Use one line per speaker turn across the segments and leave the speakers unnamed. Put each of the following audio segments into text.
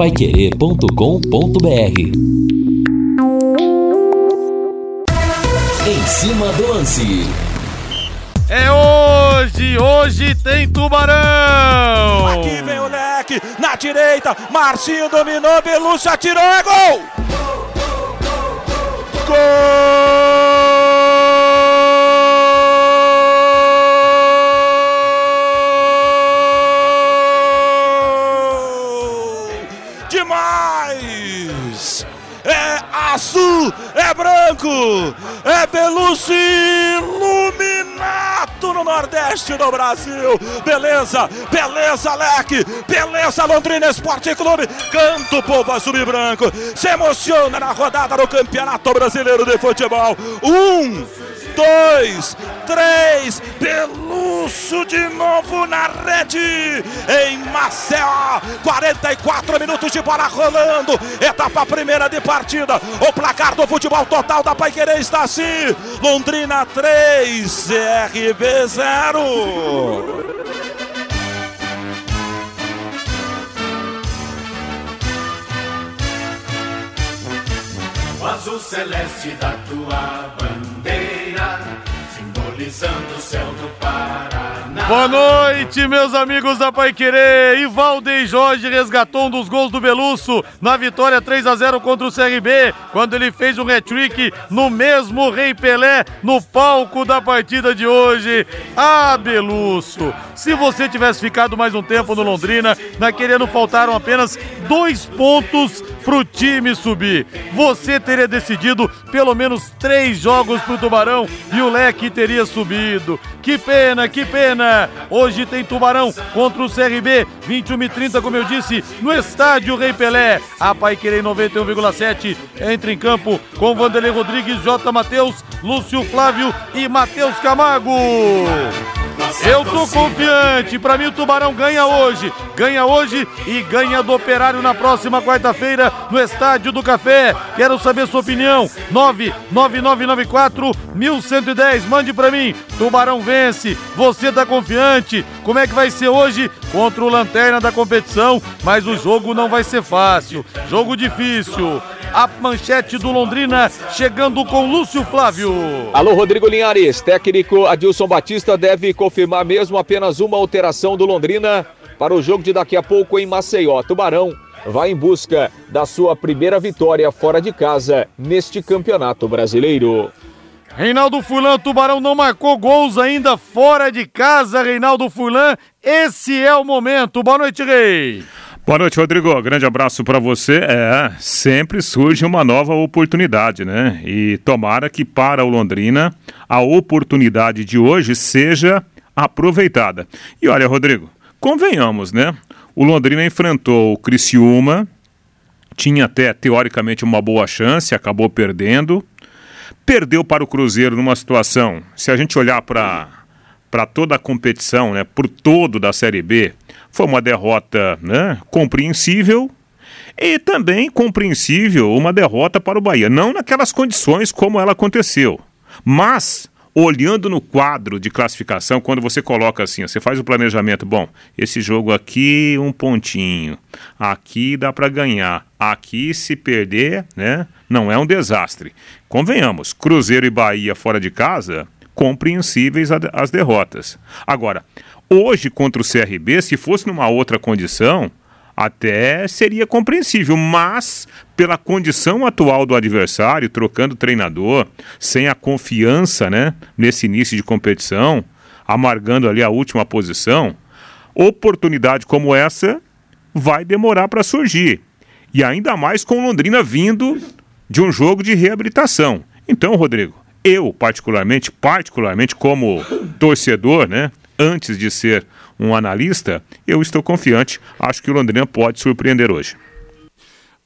paiquerê.com.br Em cima do lance.
É hoje, hoje tem Tubarão!
Aqui vem o leque, na direita, Marcinho dominou, Belúcio atirou, é gol! Gol! Branco, é Belúcio iluminato no Nordeste do Brasil. Beleza, beleza, Leque, beleza, Londrina Esporte Clube. Canta o povo azul e branco, se emociona na rodada do Campeonato Brasileiro de Futebol. Um, dois, três, Belúcio de novo na rede, em Maceió, 44 minutos de bola rolando, etapa primeira de partida, o placar do futebol total da Paiquerê está assim, Londrina 3, CRB 0.
O azul celeste da tua bandeira, o céu do Paraná.
Boa noite, meus amigos da Pai Querer. Ivalde Jorge resgatou um dos gols do Belusso na vitória 3 a 0 contra o CRB, quando ele fez um hat-trick no mesmo Rei Pelé no palco da partida de hoje. Ah, Belusso, se você tivesse ficado mais um tempo no Londrina, naquele ano faltaram apenas dois pontos pro time subir. Você teria decidido pelo menos três jogos pro Tubarão e o Leque teria subido. Que pena, que pena! Hoje tem Tubarão contra o CRB, 21 e 30, como eu disse, no estádio Rei Pelé. A Pai Querer 91,7 entra em campo com Vanderlei Rodrigues, J. Matheus, Lúcio Flávio e Matheus Camargo. Eu tô confiante. Pra mim o Tubarão ganha hoje. Ganha hoje e ganha do Operário na próxima quarta-feira no Estádio do Café. Quero saber sua opinião. 99994 1110. Mande pra mim. Tubarão vence. Você tá confiante? Como é que vai ser hoje contra o Lanterna da competição? Mas o jogo não vai ser fácil. Jogo difícil. A manchete do Londrina chegando com Lúcio Flávio.
Alô, Rodrigo Linhares. Técnico Adilson Batista deve confirmar mesmo apenas uma alteração do Londrina para o jogo de daqui a pouco em Maceió. Tubarão vai em busca da sua primeira vitória fora de casa neste campeonato brasileiro.
Reinaldo Furlan, Tubarão não marcou gols ainda fora de casa, Reinaldo Furlan. Esse é o momento. Boa noite, Rei.
Boa noite, Rodrigo. Grande abraço para você. É, sempre surge uma nova oportunidade, né? E tomara que para o Londrina a oportunidade de hoje seja aproveitada. E olha, Rodrigo, convenhamos, né? O Londrina enfrentou o Criciúma, tinha até teoricamente uma boa chance, acabou perdendo. Perdeu para o Cruzeiro numa situação, se a gente olhar para toda a competição, né, por todo da Série B, foi uma derrota né, compreensível e também compreensível uma derrota para o Bahia. Não naquelas condições como ela aconteceu, mas olhando no quadro de classificação, quando você coloca assim, você faz o planejamento, bom, esse jogo aqui um pontinho, aqui dá para ganhar, aqui se perder, né, não é um desastre. Convenhamos, Cruzeiro e Bahia fora de casa, compreensíveis as derrotas. Agora, hoje contra o CRB, se fosse numa outra condição, até seria compreensível, mas pela condição atual do adversário, trocando treinador, sem a confiança, né, nesse início de competição, amargando ali a última posição, oportunidade como essa vai demorar para surgir. E ainda mais com Londrina vindo de um jogo de reabilitação. Então, Rodrigo, eu particularmente, particularmente como torcedor, né, antes de ser um analista, eu estou confiante. Acho que o Londrina pode surpreender hoje.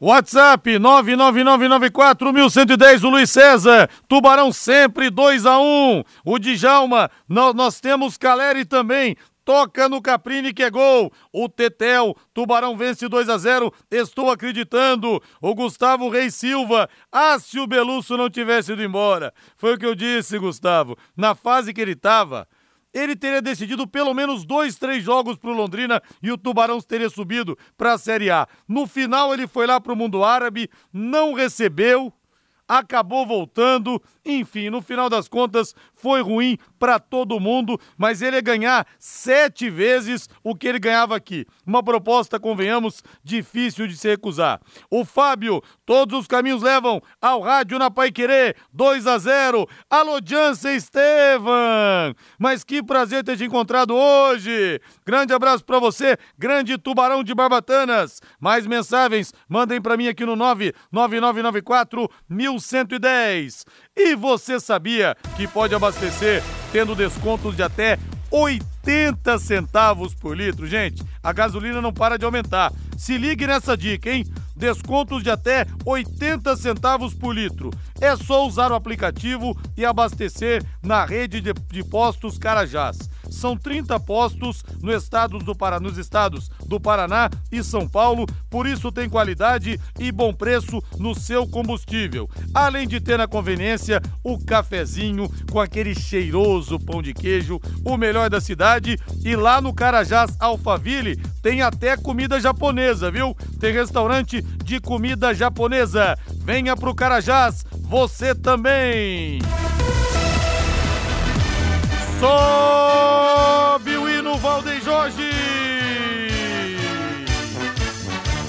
WhatsApp 999941110, o Luiz César. Tubarão sempre 2 a 1 O Djalma, nós, nós temos Caleri também. Toca no Caprini que é gol. O Tetel, Tubarão vence 2 a 0. Estou acreditando. O Gustavo Reis Silva. Ah, se o Belusso não tivesse ido embora. Foi o que eu disse, Gustavo. Na fase que ele estava, ele teria decidido pelo menos dois, três jogos para o Londrina e o Tubarão teria subido para a Série A. No final, ele foi lá para o mundo árabe, não recebeu acabou voltando. Enfim, no final das contas, foi ruim para todo mundo, mas ele ia ganhar sete vezes o que ele ganhava aqui. Uma proposta, convenhamos, difícil de se recusar. O Fábio, todos os caminhos levam ao rádio na Pai Querer, 2 a 0. Alô, Jansen Estevam! Mas que prazer ter te encontrado hoje. Grande abraço para você, grande tubarão de Barbatanas. Mais mensagens, mandem para mim aqui no 99994 1110. E você sabia que pode abastecer tendo descontos de até 80 centavos por litro? Gente, a gasolina não para de aumentar. Se ligue nessa dica, hein? Descontos de até 80 centavos por litro. É só usar o aplicativo e abastecer na rede de, de postos Carajás. São 30 postos no estado do Paraná, nos estados do Paraná e São Paulo, por isso tem qualidade e bom preço no seu combustível. Além de ter na conveniência o cafezinho com aquele cheiroso pão de queijo, o melhor da cidade. E lá no Carajás Alphaville tem até comida japonesa, viu? Tem restaurante de comida japonesa. Venha pro Carajás, você também! Sobe o hino Valdem Jorge!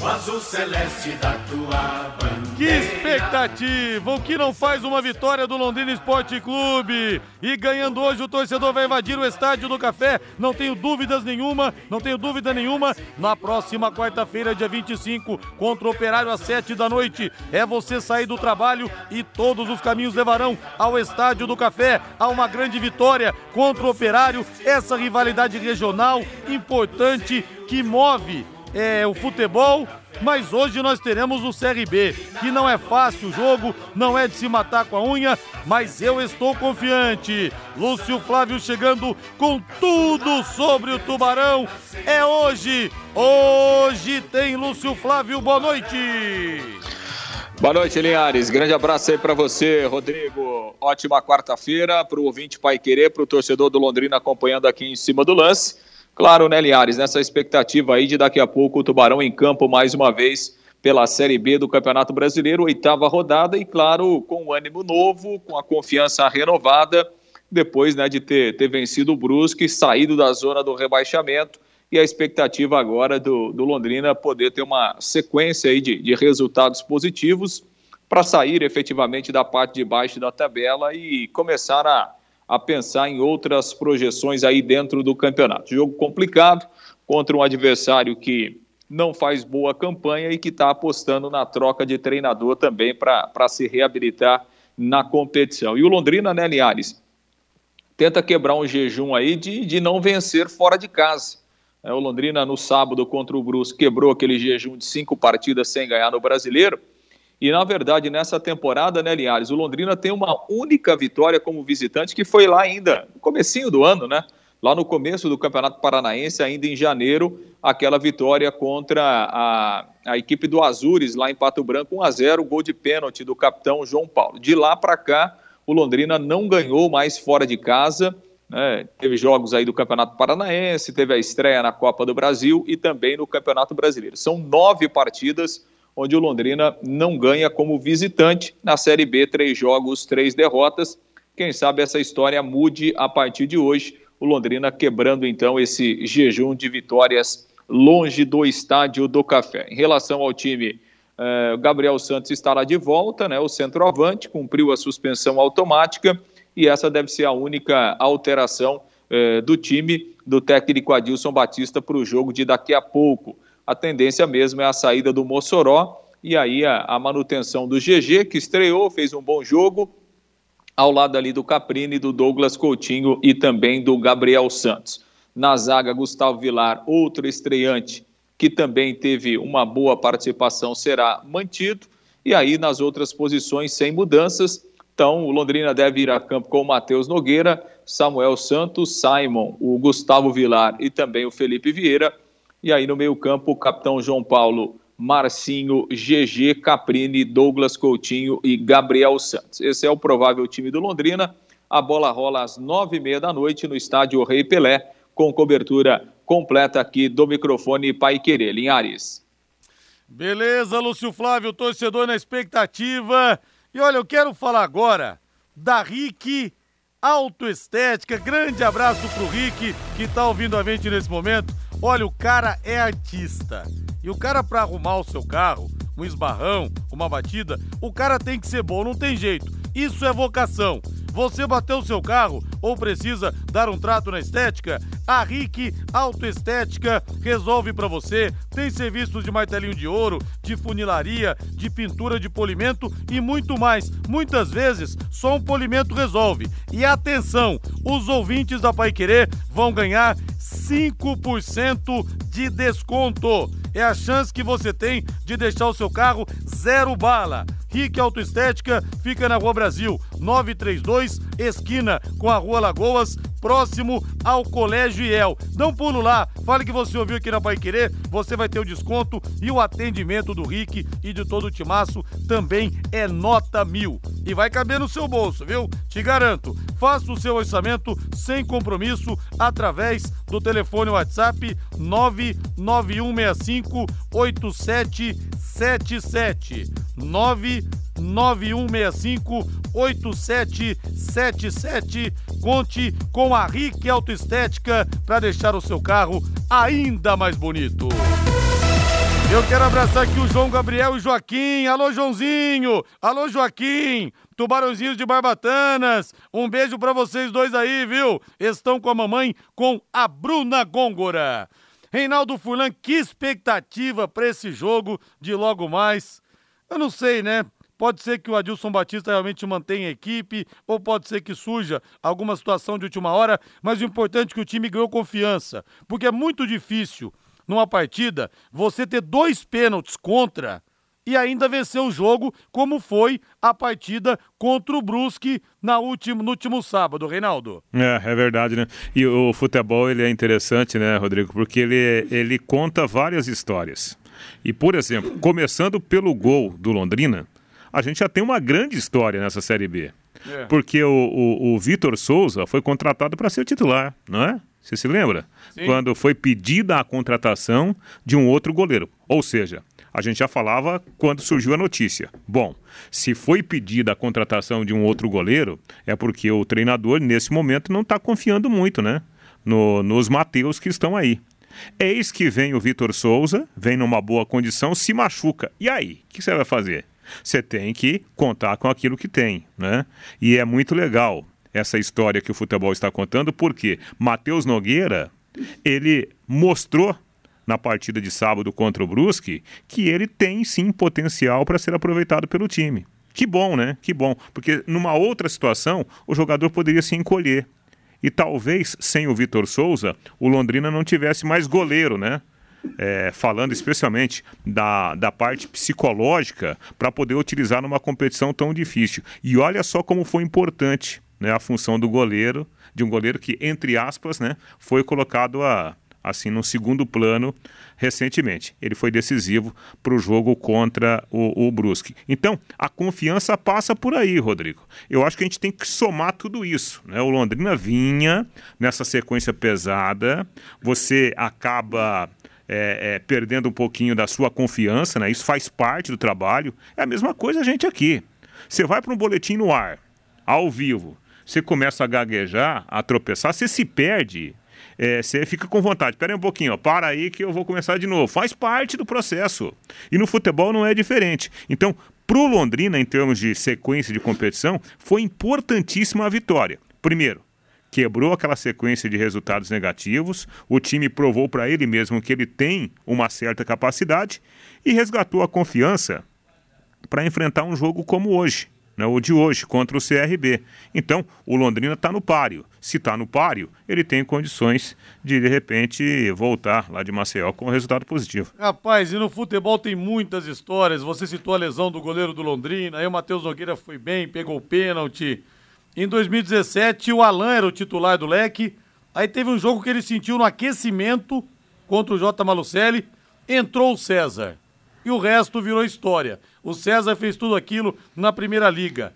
O azul celeste da tua bandeira.
Que expectativa! O que não faz uma vitória do Londrina Esporte Clube? E ganhando hoje, o torcedor vai invadir o estádio do Café. Não tenho dúvidas nenhuma, não tenho dúvida nenhuma. Na próxima quarta-feira, dia 25, contra o Operário às 7 da noite. É você sair do trabalho e todos os caminhos levarão ao estádio do Café. A uma grande vitória contra o Operário. Essa rivalidade regional importante que move é, o futebol, mas hoje nós teremos o CRB, que não é fácil o jogo, não é de se matar com a unha, mas eu estou confiante. Lúcio Flávio chegando com tudo sobre o Tubarão. É hoje, hoje tem Lúcio Flávio, boa noite.
Boa noite, Linhares. Grande abraço aí para você, Rodrigo. Ótima quarta-feira para o ouvinte Pai Querer, para o torcedor do Londrina acompanhando aqui em cima do lance. Claro, né, Linhares, nessa expectativa aí de daqui a pouco o Tubarão em campo mais uma vez pela Série B do Campeonato Brasileiro, oitava rodada, e claro, com um ânimo novo, com a confiança renovada, depois né, de ter, ter vencido o Brusque, saído da zona do rebaixamento, e a expectativa agora do, do Londrina poder ter uma sequência aí de, de resultados positivos para sair efetivamente da parte de baixo da tabela e começar a a pensar em outras projeções aí dentro do campeonato. Jogo complicado contra um adversário que não faz boa campanha e que está apostando na troca de treinador também para se reabilitar na competição. E o Londrina, né, Linhares, tenta quebrar um jejum aí de, de não vencer fora de casa. É, o Londrina, no sábado contra o Brusque, quebrou aquele jejum de cinco partidas sem ganhar no Brasileiro e, na verdade, nessa temporada, né, Linhares, o Londrina tem uma única vitória como visitante, que foi lá ainda, no comecinho do ano, né? Lá no começo do Campeonato Paranaense, ainda em janeiro, aquela vitória contra a, a equipe do Azures, lá em Pato Branco, 1 a 0 gol de pênalti do capitão João Paulo. De lá para cá, o Londrina não ganhou mais fora de casa, né? teve jogos aí do Campeonato Paranaense, teve a estreia na Copa do Brasil e também no Campeonato Brasileiro. São nove partidas onde o Londrina não ganha como visitante. Na Série B, três jogos, três derrotas. Quem sabe essa história mude a partir de hoje. O Londrina quebrando então esse jejum de vitórias longe do estádio do Café. Em relação ao time, eh, Gabriel Santos estará de volta, né? O centroavante cumpriu a suspensão automática e essa deve ser a única alteração eh, do time do técnico Adilson Batista para o jogo de daqui a pouco a tendência mesmo é a saída do Mossoró e aí a, a manutenção do GG, que estreou, fez um bom jogo, ao lado ali do Caprini, do Douglas Coutinho e também do Gabriel Santos. Na zaga, Gustavo Vilar, outro estreante que também teve uma boa participação, será mantido. E aí, nas outras posições, sem mudanças. Então, o Londrina deve ir a campo com o Matheus Nogueira, Samuel Santos, Simon, o Gustavo Vilar e também o Felipe Vieira. E aí no meio-campo, o capitão João Paulo, Marcinho, GG, Caprini, Douglas Coutinho e Gabriel Santos. Esse é o provável time do Londrina. A bola rola às nove e meia da noite no estádio Rei Pelé, com cobertura completa aqui do microfone Pai Querer, Linhares.
Beleza, Lúcio Flávio, torcedor na expectativa. E olha, eu quero falar agora da Rick Autoestética. Grande abraço pro Rick, que tá ouvindo a gente nesse momento. Olha, o cara é artista. E o cara, para arrumar o seu carro, um esbarrão, uma batida, o cara tem que ser bom, não tem jeito. Isso é vocação. Você bateu o seu carro ou precisa dar um trato na estética? A Rick Autoestética resolve para você. Tem serviços de martelinho de ouro, de funilaria, de pintura de polimento e muito mais. Muitas vezes só um polimento resolve. E atenção, os ouvintes da Pai Querer vão ganhar 5% de desconto. É a chance que você tem de deixar o seu carro zero bala. Rick Autoestética fica na Rua Brasil, 932, esquina com a Rua Lagoas, próximo ao Colégio IEL. Dá um pulo lá, fale que você ouviu aqui na Pai Querer, você vai ter o desconto e o atendimento do Rick e de todo o timaço também é nota mil. E vai caber no seu bolso, viu? Te garanto. Faça o seu orçamento sem compromisso através do telefone WhatsApp 99165 8777. 99165 8777. Conte com a Rick Autoestética para deixar o seu carro ainda mais bonito. Eu quero abraçar aqui o João Gabriel e Joaquim. Alô, Joãozinho. Alô, Joaquim. Tubarãozinhos de Barbatanas. Um beijo para vocês dois aí, viu? Estão com a mamãe, com a Bruna Gôngora. Reinaldo Furlan, que expectativa para esse jogo de logo mais. Eu não sei, né? Pode ser que o Adilson Batista realmente mantenha a equipe, ou pode ser que surja alguma situação de última hora, mas o importante é que o time ganhou confiança, porque é muito difícil numa partida você ter dois pênaltis contra e ainda vencer o jogo, como foi a partida contra o Brusque na último, no último sábado, Reinaldo.
É, é verdade, né? E o futebol ele é interessante, né, Rodrigo? Porque ele, ele conta várias histórias. E, por exemplo, começando pelo gol do Londrina, a gente já tem uma grande história nessa Série B. É. Porque o, o, o Vitor Souza foi contratado para ser titular, não é? Você se lembra? Sim. Quando foi pedida a contratação de um outro goleiro. Ou seja, a gente já falava quando surgiu a notícia. Bom, se foi pedida a contratação de um outro goleiro, é porque o treinador, nesse momento, não está confiando muito, né? No, nos Mateus que estão aí. Eis que vem o Vitor Souza, vem numa boa condição, se machuca. E aí? O que você vai fazer? Você tem que contar com aquilo que tem, né? E é muito legal essa história que o futebol está contando, porque Matheus Nogueira, ele mostrou na partida de sábado contra o Brusque que ele tem sim potencial para ser aproveitado pelo time. Que bom, né? Que bom, porque numa outra situação o jogador poderia se encolher. E talvez sem o Vitor Souza, o Londrina não tivesse mais goleiro, né? É, falando especialmente da, da parte psicológica para poder utilizar numa competição tão difícil. E olha só como foi importante né, a função do goleiro, de um goleiro que, entre aspas, né, foi colocado a, assim no segundo plano recentemente. Ele foi decisivo para o jogo contra o, o, Brusque. Então, a confiança passa por aí, Rodrigo. Eu acho que a gente tem que somar tudo isso. Né? O Londrina vinha nessa sequência pesada, você acaba é, é, perdendo um pouquinho da sua confiança, né? Isso faz parte do trabalho. É a mesma coisa a gente aqui. Você vai para um boletim no ar, ao vivo, você começa a gaguejar, a tropeçar, você se perde. É, você fica com vontade. Espera um pouquinho, ó, para aí que eu vou começar de novo. Faz parte do processo. E no futebol não é diferente. Então, para o Londrina, em termos de sequência de competição, foi importantíssima a vitória. Primeiro, quebrou aquela sequência de resultados negativos, o time provou para ele mesmo que ele tem uma certa capacidade e resgatou a confiança para enfrentar um jogo como hoje, né, o de hoje, contra o CRB. Então, o Londrina está no páreo. Se está no páreo, ele tem condições de, de repente, voltar lá de Maceió com um resultado positivo.
Rapaz, e no futebol tem muitas histórias. Você citou a lesão do goleiro do Londrina, aí o Matheus Nogueira foi bem, pegou o pênalti. Em 2017, o Alan era o titular do leque. Aí teve um jogo que ele sentiu no aquecimento contra o J. Malucelli. Entrou o César. E o resto virou história. O César fez tudo aquilo na primeira liga.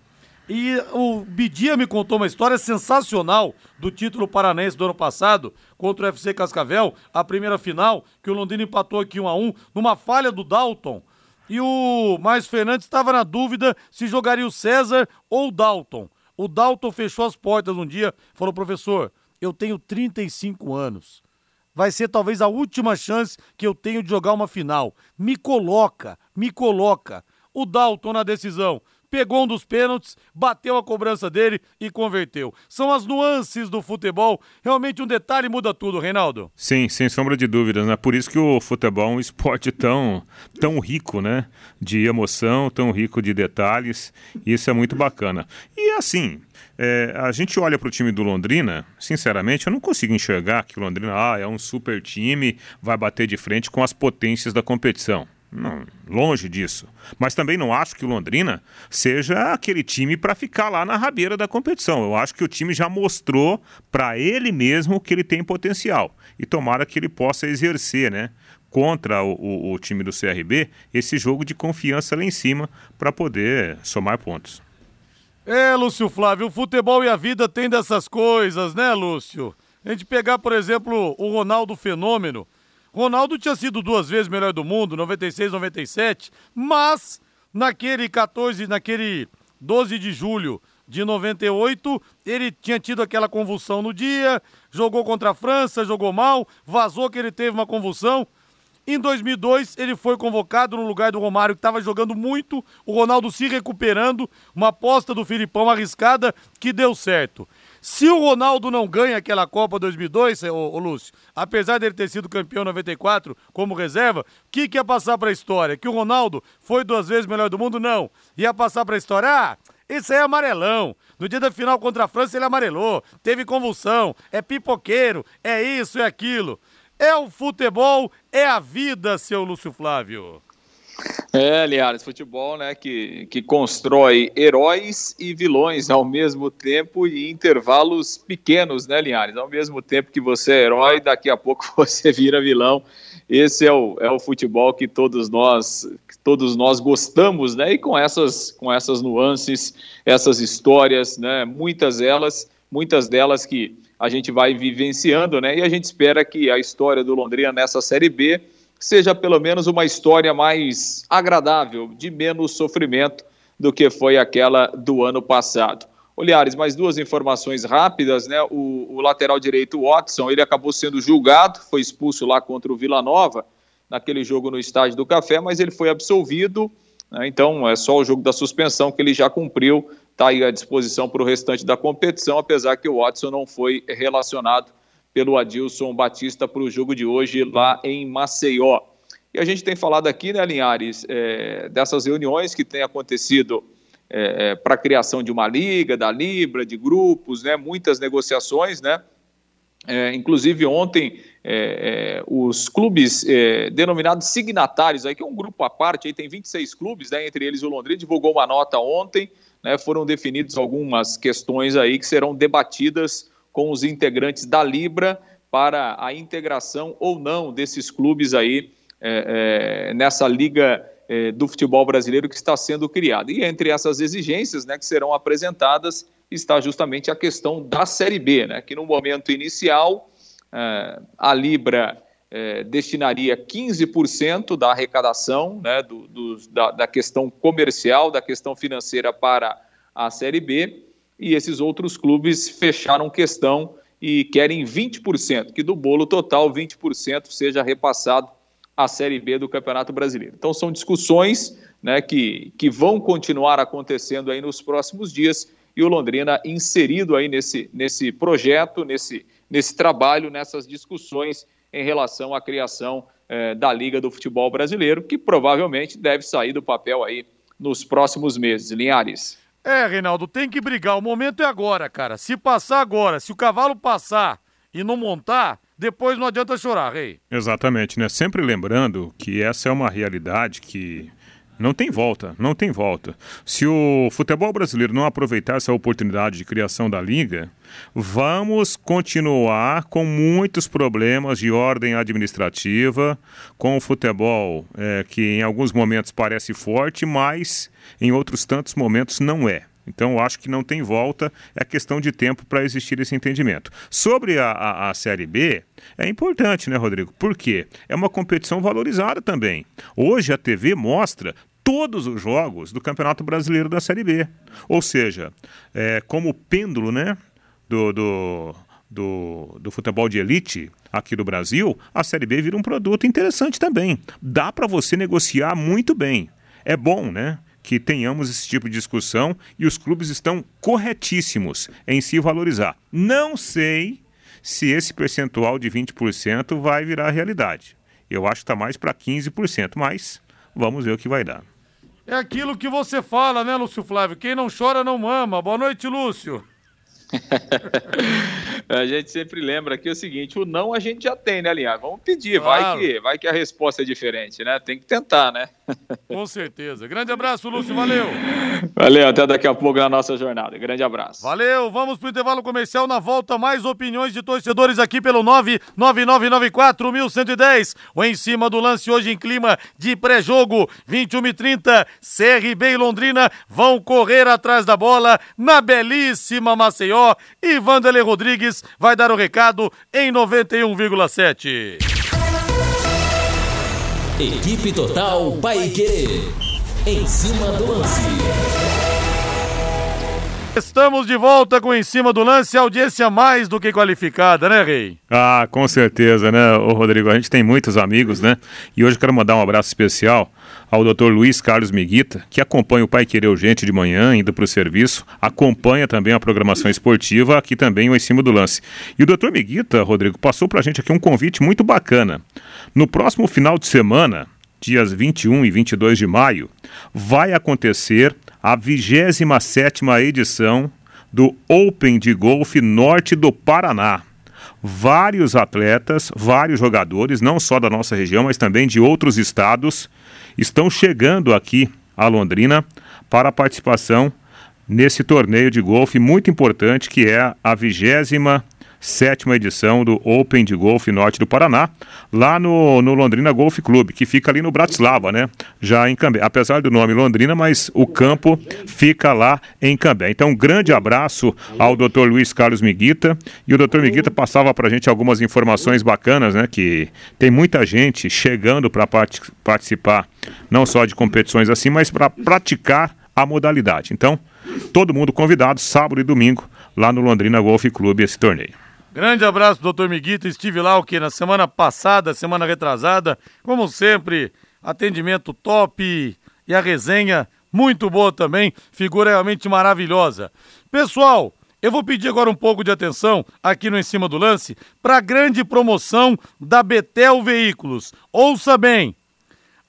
E o Bidia me contou uma história sensacional do título paranense do ano passado contra o FC Cascavel, a primeira final, que o Londrina empatou aqui 1 a 1 numa falha do Dalton. E o Mais Fernandes estava na dúvida se jogaria o César ou o Dalton. O Dalton fechou as portas um dia, falou: professor, eu tenho 35 anos. Vai ser talvez a última chance que eu tenho de jogar uma final. Me coloca, me coloca. O Dalton na decisão pegou um dos pênaltis, bateu a cobrança dele e converteu. São as nuances do futebol. Realmente um detalhe muda tudo, Reinaldo.
Sim, sem sombra de dúvidas, né? Por isso que o futebol é um esporte tão, tão rico, né? De emoção, tão rico de detalhes. Isso é muito bacana. E assim, é, a gente olha para o time do Londrina, sinceramente, eu não consigo enxergar que o Londrina ah, é um super time, vai bater de frente com as potências da competição. Não, longe disso. Mas também não acho que o Londrina seja aquele time para ficar lá na rabeira da competição. Eu acho que o time já mostrou para ele mesmo que ele tem potencial. E tomara que ele possa exercer, né? Contra o, o, o time do CRB, esse jogo de confiança lá em cima para poder somar pontos.
É, Lúcio Flávio, o futebol e a vida tem dessas coisas, né, Lúcio? A gente pegar, por exemplo, o Ronaldo Fenômeno Ronaldo tinha sido duas vezes melhor do mundo, 96, 97, mas naquele 14, naquele 12 de julho de 98, ele tinha tido aquela convulsão no dia, jogou contra a França, jogou mal, vazou que ele teve uma convulsão. Em 2002, ele foi convocado no lugar do Romário, que estava jogando muito, o Ronaldo se recuperando, uma aposta do Filipão arriscada que deu certo. Se o Ronaldo não ganha aquela Copa 2002, ô, ô Lúcio, apesar dele ter sido campeão 94 como reserva, o que, que ia passar para a história? Que o Ronaldo foi duas vezes melhor do mundo? Não. Ia passar para a história? Ah, isso aí é amarelão. No dia da final contra a França ele amarelou, teve convulsão, é pipoqueiro, é isso, é aquilo. É o futebol, é a vida, seu Lúcio Flávio.
É, Linhares, futebol, né, que, que constrói heróis e vilões ao mesmo tempo e intervalos pequenos, né, Linhares? Ao mesmo tempo que você é herói, daqui a pouco você vira vilão. Esse é o, é o futebol que todos nós que todos nós gostamos, né? E com essas com essas nuances, essas histórias, né? Muitas delas, muitas delas que a gente vai vivenciando, né? E a gente espera que a história do Londrina nessa série B seja pelo menos uma história mais agradável, de menos sofrimento do que foi aquela do ano passado. Olhares, mais duas informações rápidas, né? O, o, lateral direito Watson, ele acabou sendo julgado, foi expulso lá contra o Vila Nova, naquele jogo no Estádio do Café, mas ele foi absolvido, né? então é só o jogo da suspensão que ele já cumpriu, está aí à disposição para o restante da competição, apesar que o Watson não foi relacionado pelo Adilson Batista para o jogo de hoje lá em Maceió. E a gente tem falado aqui, né, Linhares, é, dessas reuniões que têm acontecido é, é para a criação de uma liga, da Libra, de grupos, né, muitas negociações, né? É, inclusive ontem é, é os clubes denominados signatários, aí, que é um grupo à parte, aí tem 26 clubes, né, entre eles o Londrina, divulgou uma nota ontem, né, foram definidas algumas questões aí que serão debatidas com os integrantes da Libra para a integração ou não desses clubes aí é, é, nessa liga é, do futebol brasileiro que está sendo criada. E entre essas exigências né, que serão apresentadas está justamente a questão da Série B, né, que no momento inicial é, a Libra é, destinaria 15% da arrecadação né, do, do, da, da questão comercial, da questão financeira para a Série B, e esses outros clubes fecharam questão e querem 20%, que do bolo total 20% seja repassado à Série B do Campeonato Brasileiro. Então são discussões né, que, que vão continuar acontecendo aí nos próximos dias e o Londrina inserido aí nesse, nesse projeto, nesse, nesse trabalho, nessas discussões em relação à criação eh, da Liga do Futebol Brasileiro, que provavelmente deve sair do papel aí nos próximos meses. Linhares.
É, Reinaldo, tem que brigar. O momento é agora, cara. Se passar agora, se o cavalo passar e não montar, depois não adianta chorar, rei.
Exatamente, né? Sempre lembrando que essa é uma realidade que não tem volta, não tem volta. Se o futebol brasileiro não aproveitar essa oportunidade de criação da liga, vamos continuar com muitos problemas de ordem administrativa, com o futebol é, que em alguns momentos parece forte, mas em outros tantos momentos não é. Então, acho que não tem volta, é questão de tempo para existir esse entendimento. Sobre a, a, a, Série B, é importante, né, Rodrigo? Por quê? É uma competição valorizada também. Hoje a TV mostra todos os jogos do Campeonato Brasileiro da Série B. Ou seja, é, como pêndulo, né, do, do, do, do futebol de elite aqui do Brasil, a Série B vira um produto interessante também. Dá para você negociar muito bem. É bom, né? que tenhamos esse tipo de discussão e os clubes estão corretíssimos em se valorizar. Não sei se esse percentual de 20% vai virar realidade. Eu acho que está mais para 15%, mas vamos ver o que vai dar.
É aquilo que você fala, né, Lúcio Flávio? Quem não chora não mama. Boa noite, Lúcio.
a gente sempre lembra aqui o seguinte: o não a gente já tem, né, Linhares? Vamos pedir, claro. vai, que, vai que a resposta é diferente, né? Tem que tentar, né?
Com certeza. Grande abraço, Lúcio, valeu.
Valeu, até daqui a pouco na nossa jornada. Grande abraço.
Valeu, vamos pro intervalo comercial. Na volta, mais opiniões de torcedores aqui pelo 99994-1110. O em cima do lance hoje em clima de pré-jogo, 21 e 30. CRB e Londrina vão correr atrás da bola na belíssima Maceió e Vanderlei Rodrigues vai dar o recado em 91,7.
Equipe Total Paique. Em cima do lance.
Estamos de volta com Em Cima do Lance, audiência mais do que qualificada, né, Rei?
Ah, com certeza, né, Ô, Rodrigo? A gente tem muitos amigos, né? E hoje eu quero mandar um abraço especial ao Dr. Luiz Carlos Miguita, que acompanha o Pai Querer Urgente de manhã, indo para o serviço, acompanha também a programação esportiva, aqui também o Em Cima do Lance. E o Dr. Miguita, Rodrigo, passou para a gente aqui um convite muito bacana. No próximo final de semana, dias 21 e 22 de maio, vai acontecer a 27 edição do Open de Golfe Norte do Paraná. Vários atletas, vários jogadores, não só da nossa região, mas também de outros estados, estão chegando aqui a Londrina para a participação nesse torneio de golfe muito importante que é a vigésima sétima edição do Open de Golfe Norte do Paraná, lá no, no Londrina Golf Clube, que fica ali no Bratislava, né? Já em Cambé. Apesar do nome Londrina, mas o campo fica lá em Cambé. Então, um grande abraço ao Dr. Luiz Carlos Miguita. E o Dr. Miguita passava para a gente algumas informações bacanas, né? Que tem muita gente chegando para part participar, não só de competições assim, mas para praticar a modalidade. Então, todo mundo convidado, sábado e domingo, lá no Londrina Golf Clube, esse torneio.
Grande abraço, doutor Miguito. Estive lá o que? Na semana passada, semana retrasada. Como sempre, atendimento top e a resenha muito boa também. Figura realmente maravilhosa. Pessoal, eu vou pedir agora um pouco de atenção aqui no Em Cima do Lance para a grande promoção da Betel Veículos. Ouça bem!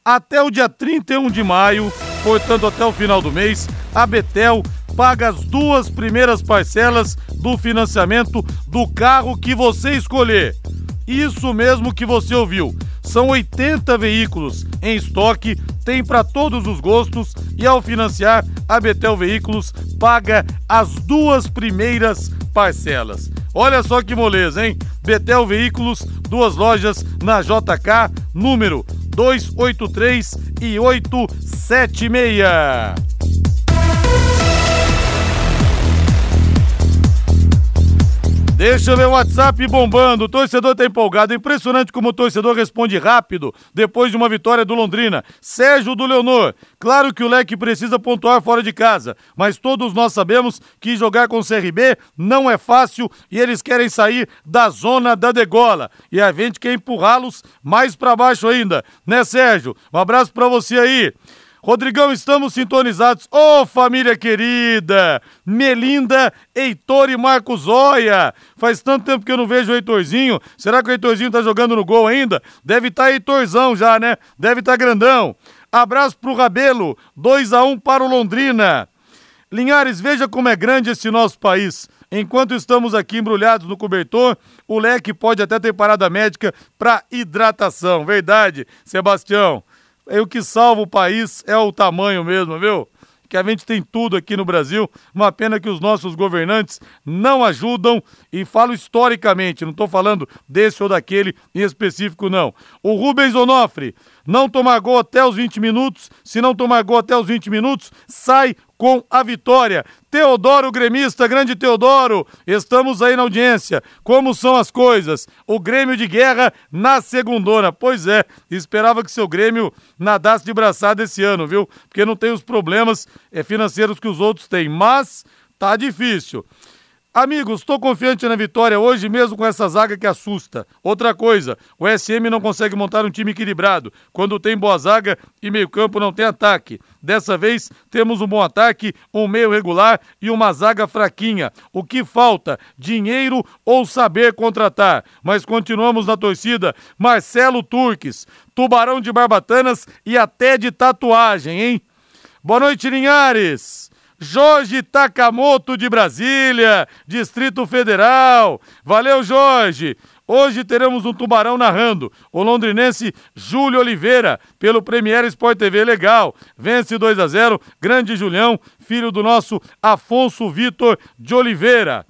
Até o dia 31 de maio, portanto até o final do mês, a Betel paga as duas primeiras parcelas do financiamento do carro que você escolher. Isso mesmo que você ouviu. São 80 veículos em estoque, tem para todos os gostos e ao financiar, a Betel Veículos paga as duas primeiras parcelas. Olha só que moleza, hein? Betel Veículos, duas lojas na JK, número 283 e 876. Deixa o meu WhatsApp bombando. O torcedor tá empolgado. Impressionante como o torcedor responde rápido depois de uma vitória do Londrina. Sérgio do Leonor. Claro que o Leque precisa pontuar fora de casa, mas todos nós sabemos que jogar com o CRB não é fácil e eles querem sair da zona da degola. E a gente quer empurrá-los mais para baixo ainda, né, Sérgio? Um abraço para você aí. Rodrigão, estamos sintonizados. Ô, oh, família querida! Melinda, Heitor e Marcos Oia. Faz tanto tempo que eu não vejo o Heitorzinho. Será que o Heitorzinho tá jogando no gol ainda? Deve estar tá Heitorzão já, né? Deve estar tá grandão. Abraço pro Rabelo. 2 a 1 um para o Londrina. Linhares, veja como é grande esse nosso país. Enquanto estamos aqui embrulhados no cobertor, o leque pode até ter parada médica para hidratação. Verdade, Sebastião. É o que salva o país é o tamanho mesmo, viu? Que a gente tem tudo aqui no Brasil. Uma pena que os nossos governantes não ajudam e falo historicamente, não estou falando desse ou daquele em específico, não. O Rubens Onofre, não tomar gol até os 20 minutos. Se não tomar gol até os 20 minutos, sai com a vitória. Teodoro Gremista, grande Teodoro, estamos aí na audiência. Como são as coisas? O Grêmio de guerra na segundona. Pois é, esperava que seu Grêmio nadasse de braçada esse ano, viu? Porque não tem os problemas eh, financeiros que os outros têm, mas tá difícil. Amigos, estou confiante na vitória hoje, mesmo com essa zaga que assusta. Outra coisa, o SM não consegue montar um time equilibrado. Quando tem boa zaga e meio-campo não tem ataque. Dessa vez temos um bom ataque, um meio regular e uma zaga fraquinha. O que falta? Dinheiro ou saber contratar. Mas continuamos na torcida. Marcelo Turques, Tubarão de Barbatanas e até de tatuagem, hein? Boa noite, Linhares. Jorge Takamoto de Brasília, Distrito Federal. Valeu, Jorge. Hoje teremos um tubarão narrando. O londrinense Júlio Oliveira, pelo Premier Sport TV. Legal. Vence 2 a 0. Grande Julião, filho do nosso Afonso Vitor de Oliveira.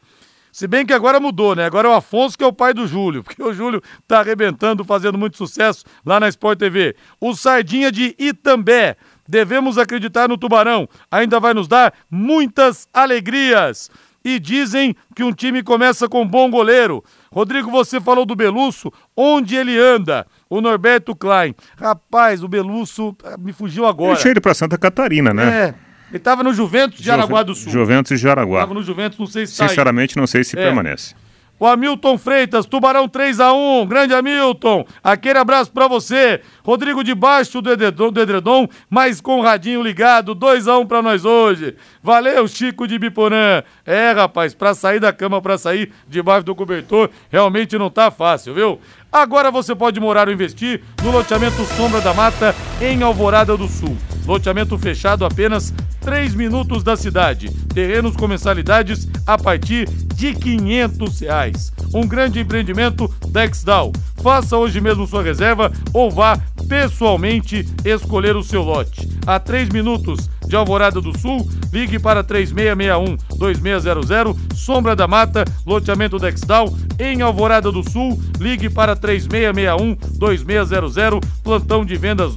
Se bem que agora mudou, né? Agora é o Afonso que é o pai do Júlio, porque o Júlio tá arrebentando, fazendo muito sucesso lá na Sport TV. O Sardinha de Itambé. Devemos acreditar no Tubarão. Ainda vai nos dar muitas alegrias. E dizem que um time começa com um bom goleiro. Rodrigo, você falou do Belusso, onde ele anda? O Norberto Klein. Rapaz, o Belusso ah, me fugiu agora.
Ele tinha ido pra Santa Catarina, né?
É, ele tava no Juventus de Jaraguá do Sul.
Juventus de Jaraguá.
Tava no Juventus, não sei se tá.
Sinceramente, não sei se
É.
permanece.
O Hamilton Freitas, Tubarão 3x1. Grande Hamilton. Aquele abraço pra você. Rodrigo do edredom, do edredom mas com o radinho ligado. 2x1 pra nós hoje. Valeu, Chico de Biporã. É, rapaz, pra sair da cama, pra sair debaixo do cobertor, realmente não tá fácil, viu? Agora você pode morar ou investir no loteamento Sombra da Mata, em Alvorada do Sul. Loteamento fechado apenas 3 minutos da cidade. Terrenos com mensalidades a partir de 500 reais. Um grande empreendimento da Exdal. Faça hoje mesmo sua reserva ou vá pessoalmente escolher o seu lote. A 3 minutos de Alvorada do Sul, ligue para 3661-2600, Sombra da Mata, loteamento da Exdal, em Alvorada do Sul, ligue para 3661-2600, plantão de vendas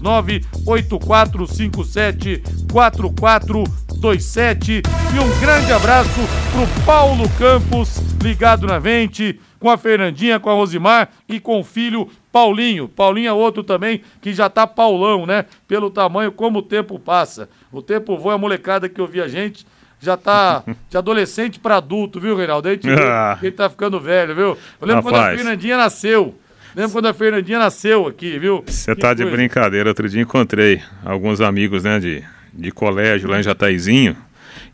98457-4427 e um grande abraço pro Paulo Campos, ligado na Vente, com a Fernandinha, com a Rosimar e com o filho Paulinho. Paulinho é outro também que já tá Paulão, né? Pelo tamanho, como o tempo passa. O tempo voa, a molecada que ouvia a gente já tá de adolescente para adulto, viu, Reinaldo? Aí
Ah.
ele tá ficando velho, viu? Eu lembro quando a
Rapaz.
Fernandinha nasceu. Lembro quando a Fernandinha nasceu aqui, viu?
Você tá de
coisa.
brincadeira. Outro dia encontrei alguns amigos, né, de, de colégio lá em Jataizinho.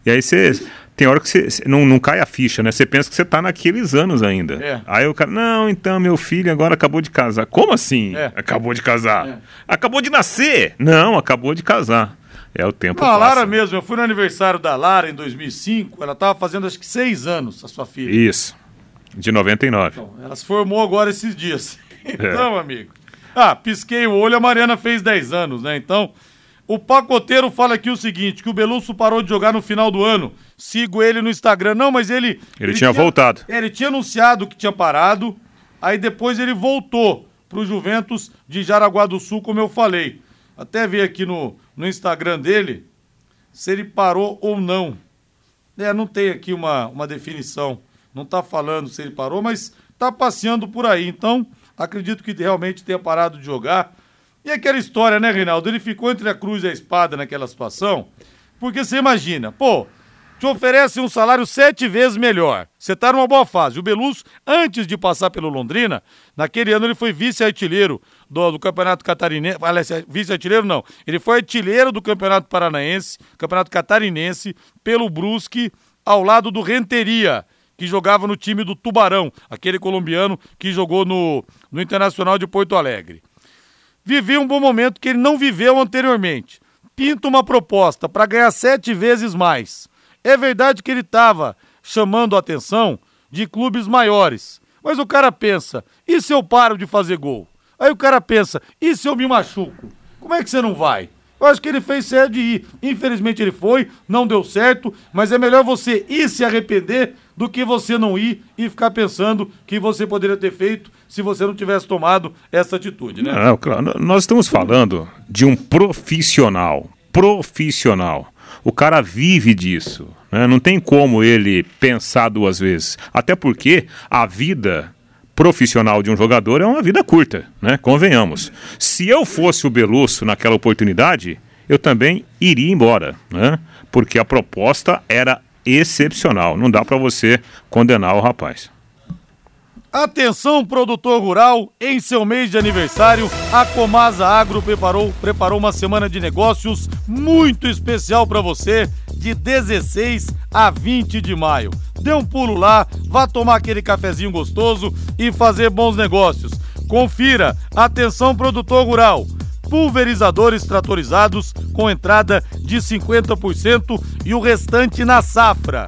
E aí você. Tem hora que você não, não cai a ficha, né? Você pensa que você tá naqueles anos ainda.
É.
Aí o cara, não, então meu filho agora acabou de casar. Como assim?
É.
Acabou de casar. Acabou de nascer. Não, acabou de casar. É o tempo
Não, a. Lara mesmo, eu fui no aniversário da Lara em 2005, ela tava fazendo acho que seis anos, a sua filha.
Isso. De 99.
Então, ela se formou agora esses dias. Então, amigo. Ah, pisquei o olho, a Mariana fez 10 anos, né? Então, o pacoteiro fala aqui o seguinte: que o Belusso parou de jogar no final do ano. Sigo ele no Instagram. Não, mas ele.
Ele tinha voltado.
É, Ele tinha anunciado que tinha parado. Aí depois ele voltou pro Juventus de Jaraguá do Sul, como eu falei. Até vi aqui no, no Instagram dele se ele parou ou não. É, não tem aqui uma, uma definição. Não tá falando se ele parou, mas tá passeando por aí. Então, acredito que realmente tenha parado de jogar. E aquela história, né, Reinaldo? Ele ficou entre a cruz e a espada naquela situação. Porque você imagina, pô, te oferece um salário sete vezes melhor. Você tá numa boa fase. O Belusso, antes de passar pelo Londrina, naquele ano ele foi vice-artilheiro do, do Campeonato Catarinense. Vice-artilheiro não. Ele foi artilheiro do Campeonato Paranaense, Campeonato Catarinense, pelo Brusque, ao lado do Renteria, que jogava no time do Tubarão, aquele colombiano que jogou no, no Internacional de Porto Alegre vivia um bom momento que ele não viveu anteriormente. Pinta uma proposta para ganhar sete vezes mais. É verdade que ele estava chamando a atenção de clubes maiores. Mas o cara pensa, e se eu paro de fazer gol? Aí o cara pensa, e se eu me machuco? Como é que você não vai? Eu acho que ele fez certo de ir. Infelizmente ele foi, não deu certo, mas é melhor você ir se arrepender do que você não ir e ficar pensando que você poderia ter feito se você não tivesse tomado essa atitude, né?
Não, claro. Nós estamos falando de um profissional. Profissional. O cara vive disso. Né? Não tem como ele pensar duas vezes. Até porque a vida profissional de um jogador é uma vida curta, né? Convenhamos. Se eu fosse o Belusso naquela oportunidade, eu também iria embora, né? Porque a proposta era excepcional. Não dá para você condenar o rapaz.
Atenção, produtor rural, em seu mês de aniversário, a Comasa Agro preparou, preparou uma semana de negócios muito especial para você, de 16 a 20 de maio. Dê um pulo lá, vá tomar aquele cafezinho gostoso e fazer bons negócios. Confira, atenção, produtor rural pulverizadores tratorizados com entrada de 50% e o restante na safra.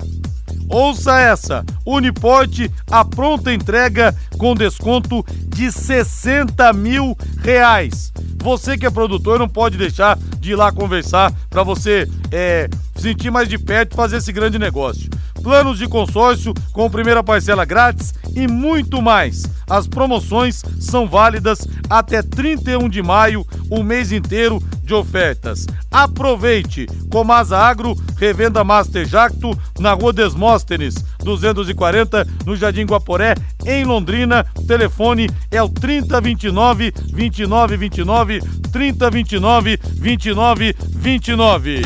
Ouça essa: Uniporte a pronta entrega com desconto de 60 mil reais. Você que é produtor não pode deixar de ir lá conversar para você é, sentir mais de perto e fazer esse grande negócio planos de consórcio com primeira parcela grátis e muito mais. As promoções são válidas até 31 de maio, o mês inteiro de ofertas. Aproveite! Comasa Agro, revenda Master Jacto, na Rua Desmóstenes, 240, no Jardim Guaporé, em Londrina. Telefone é o 3029 2929 3029 2929.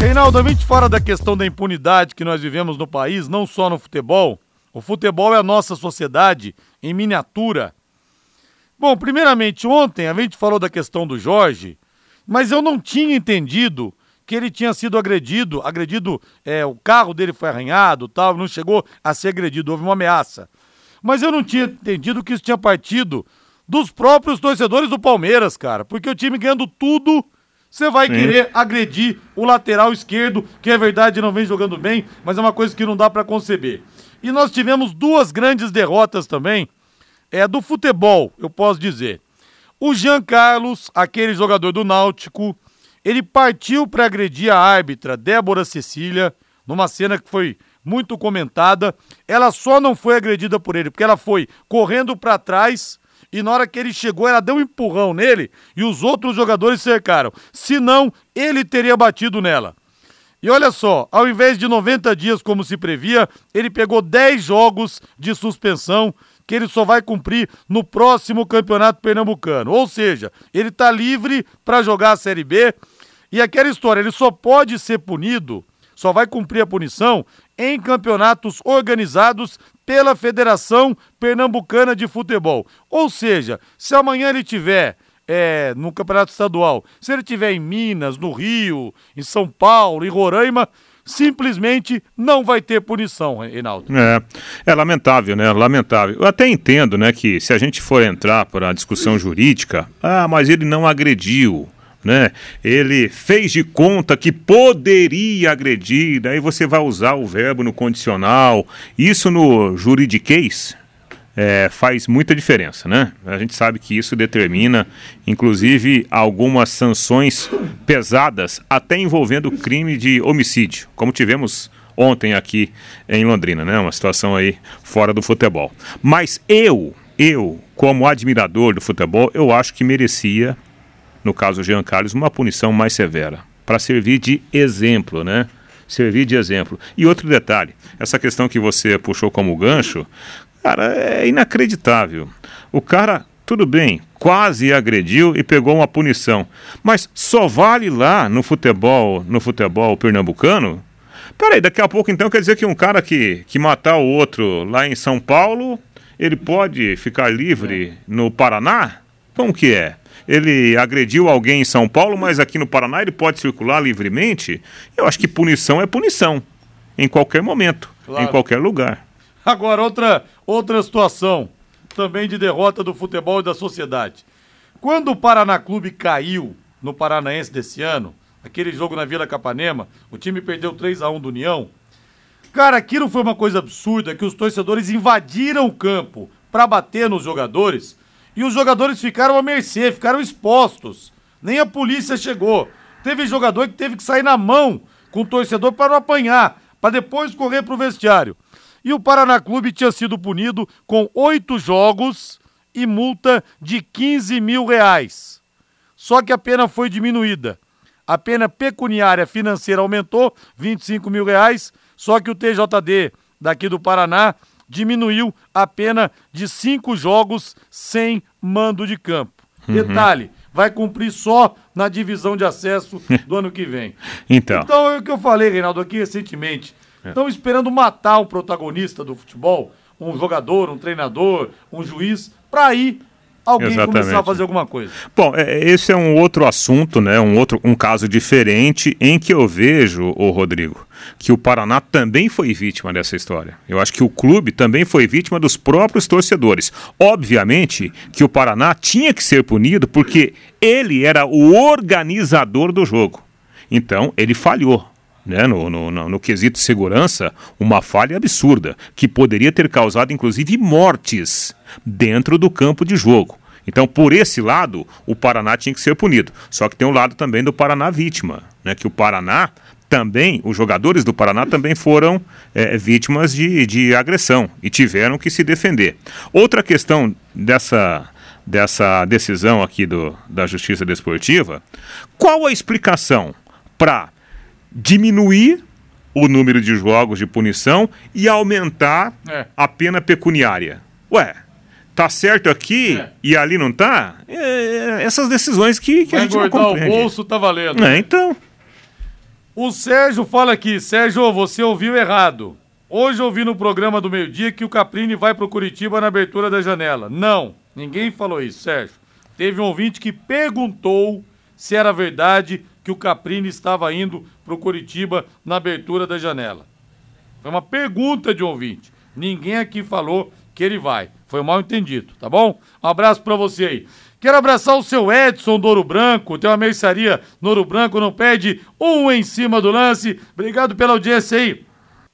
Reinaldo, a gente fora da questão da impunidade que nós vivemos no país, não só no futebol. O futebol é a nossa sociedade em miniatura. Bom, primeiramente, ontem a gente falou da questão do Jorge, mas eu não tinha entendido que ele tinha sido agredido, agredido, é, o carro dele foi arranhado, tal, não chegou a ser agredido, houve uma ameaça. Mas eu não tinha entendido que isso tinha partido dos próprios torcedores do Palmeiras, cara, porque o time ganhando tudo você vai Sim. querer agredir o lateral esquerdo, que é verdade não vem jogando bem, mas é uma coisa que não dá para conceber. E nós tivemos duas grandes derrotas também, é do futebol, eu posso dizer. O Jean Carlos, aquele jogador do Náutico, ele partiu para agredir a árbitra Débora Cecília, numa cena que foi muito comentada. Ela só não foi agredida por ele, porque ela foi correndo para trás e na hora que ele chegou, ela deu um empurrão nele e os outros jogadores cercaram. Senão, ele teria batido nela. E olha só, ao invés de 90 dias como se previa, ele pegou 10 jogos de suspensão que ele só vai cumprir no próximo Campeonato Pernambucano. Ou seja, ele está livre para jogar a Série B. E aquela história, ele só pode ser punido, só vai cumprir a punição em campeonatos organizados pela Federação Pernambucana de Futebol. Ou seja, se amanhã ele tiver é, no Campeonato Estadual, se ele tiver em Minas, no Rio, em São Paulo, em Roraima, simplesmente não vai ter punição, Reinaldo.
É, é lamentável, né? Lamentável. Eu até entendo, né, que se a gente for entrar para a discussão jurídica, ah, mas ele não agrediu né? Ele fez de conta que poderia agredir, daí você vai usar o verbo no condicional. Isso no juridiquês é, faz muita diferença, né? A gente sabe que isso determina, inclusive, algumas sanções pesadas, até envolvendo crime de homicídio, como tivemos ontem aqui em Londrina, né? Uma situação aí fora do futebol. Mas eu, eu, como admirador do futebol, eu acho que merecia no caso Jean Carlos, uma punição mais severa, para servir de exemplo, né? Servir de exemplo. E outro detalhe, essa questão que você puxou como gancho, cara, é inacreditável. O cara, tudo bem, quase agrediu e pegou uma punição, mas só vale lá no futebol, no futebol pernambucano? Peraí, daqui a pouco então quer dizer que um cara que, que matar o outro lá em São Paulo, ele pode ficar livre no Paraná? Como que é? Ele agrediu alguém em São Paulo, mas aqui no Paraná ele pode circular livremente, eu acho que punição é punição, em qualquer momento, claro. em qualquer lugar.
Agora, outra, outra situação, também de derrota do futebol e da sociedade. Quando o Paraná Clube caiu no Paranaense desse ano, aquele jogo na Vila Capanema, o time perdeu 3 a 1 do União. Cara, aquilo foi uma coisa absurda que os torcedores invadiram o campo para bater nos jogadores E os jogadores ficaram à mercê, ficaram expostos. Nem a polícia chegou. Teve jogador que teve que sair na mão com o torcedor para não apanhar, para depois correr para o vestiário. E o Paraná Clube tinha sido punido com oito jogos e multa de 15 mil reais. Só que a pena foi diminuída. A pena pecuniária financeira aumentou, 25 mil reais, só que o TJD daqui do Paraná diminuiu a pena de cinco jogos sem mando de campo. Uhum. Detalhe, vai cumprir só na divisão de acesso do ano que vem.
então.
Então é o que eu falei, Reinaldo, aqui recentemente. Estão é. esperando matar um protagonista do futebol, um jogador, um treinador, um juiz, para ir alguém Exatamente. começar a fazer alguma coisa.
Bom, é, esse é um outro assunto, né? Um outro, um caso diferente em que eu vejo, o Rodrigo, que o Paraná também foi vítima dessa história. Eu acho que o clube também foi vítima dos próprios torcedores. Obviamente que o Paraná tinha que ser punido porque ele era o organizador do jogo. Então, ele falhou. Né, no, no, no, no quesito segurança, uma falha absurda, que poderia ter causado inclusive mortes dentro do campo de jogo. Então, por esse lado, o Paraná tinha que ser punido. Só que tem um lado também do Paraná vítima, né? Que o Paraná também, os jogadores do Paraná também foram é, vítimas de, de agressão e tiveram que se defender. Outra questão dessa, dessa decisão aqui do, da Justiça Desportiva, qual a explicação para diminuir o número de jogos de punição e aumentar é. a pena pecuniária? Ué, tá certo aqui é. e ali não tá? É, é essas decisões que, que a gente não compreende.
o bolso tá valendo.
É, então.
O Sérgio fala aqui, Sérgio, você ouviu errado. Hoje ouvi no programa do meio-dia que o Caprini vai pro Curitiba na abertura da janela. Não, ninguém falou isso, Sérgio. Teve um ouvinte que perguntou se era verdade que o Caprini estava indo pro Curitiba na abertura da janela. Foi uma pergunta de um ouvinte. Ninguém aqui falou que ele vai. Foi mal entendido, tá bom? Um abraço para você aí. Quero abraçar o seu Edson do Ouro Branco, tem uma mercearia no Ouro Branco, não pede um em cima do lance. Obrigado pela audiência aí.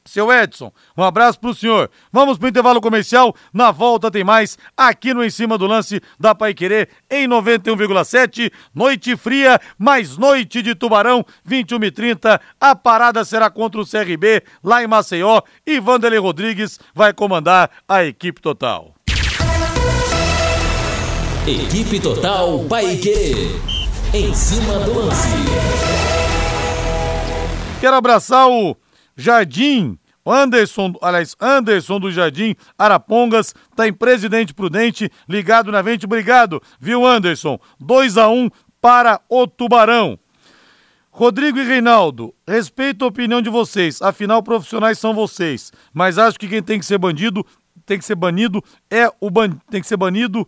Seu Edson, um abraço pro senhor. Vamos pro intervalo comercial. Na volta tem mais aqui no Em Cima do Lance da Pai Querer em 91,7. Noite fria, mais noite de Tubarão, 21 e 30. A parada será contra o CRB lá em Maceió e Vanderlei Rodrigues vai comandar a equipe total.
Equipe Total Paique. Em cima do lance.
Quero abraçar o Jardim, Anderson, aliás, Anderson do Jardim Arapongas, tá em Presidente Prudente, ligado na vente, obrigado, viu Anderson? 2 a 1 um para o Tubarão. Rodrigo e Reinaldo, respeito a opinião de vocês, afinal profissionais são vocês, mas acho que quem tem que ser bandido, tem que ser banido é o ban... tem que ser banido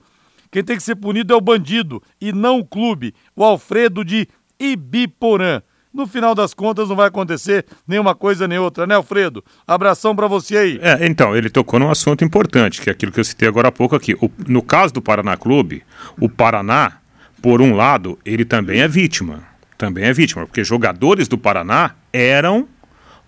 quem tem que ser punido é o bandido e não o clube, o Alfredo de Ibiporã. No final das contas não vai acontecer nenhuma coisa nem outra, né, Alfredo? Abração para você aí.
É, então, ele tocou num assunto importante, que é aquilo que eu citei agora há pouco aqui. O, no caso do Paraná Clube, o Paraná, por um lado, ele também é vítima. Também é vítima, porque jogadores do Paraná eram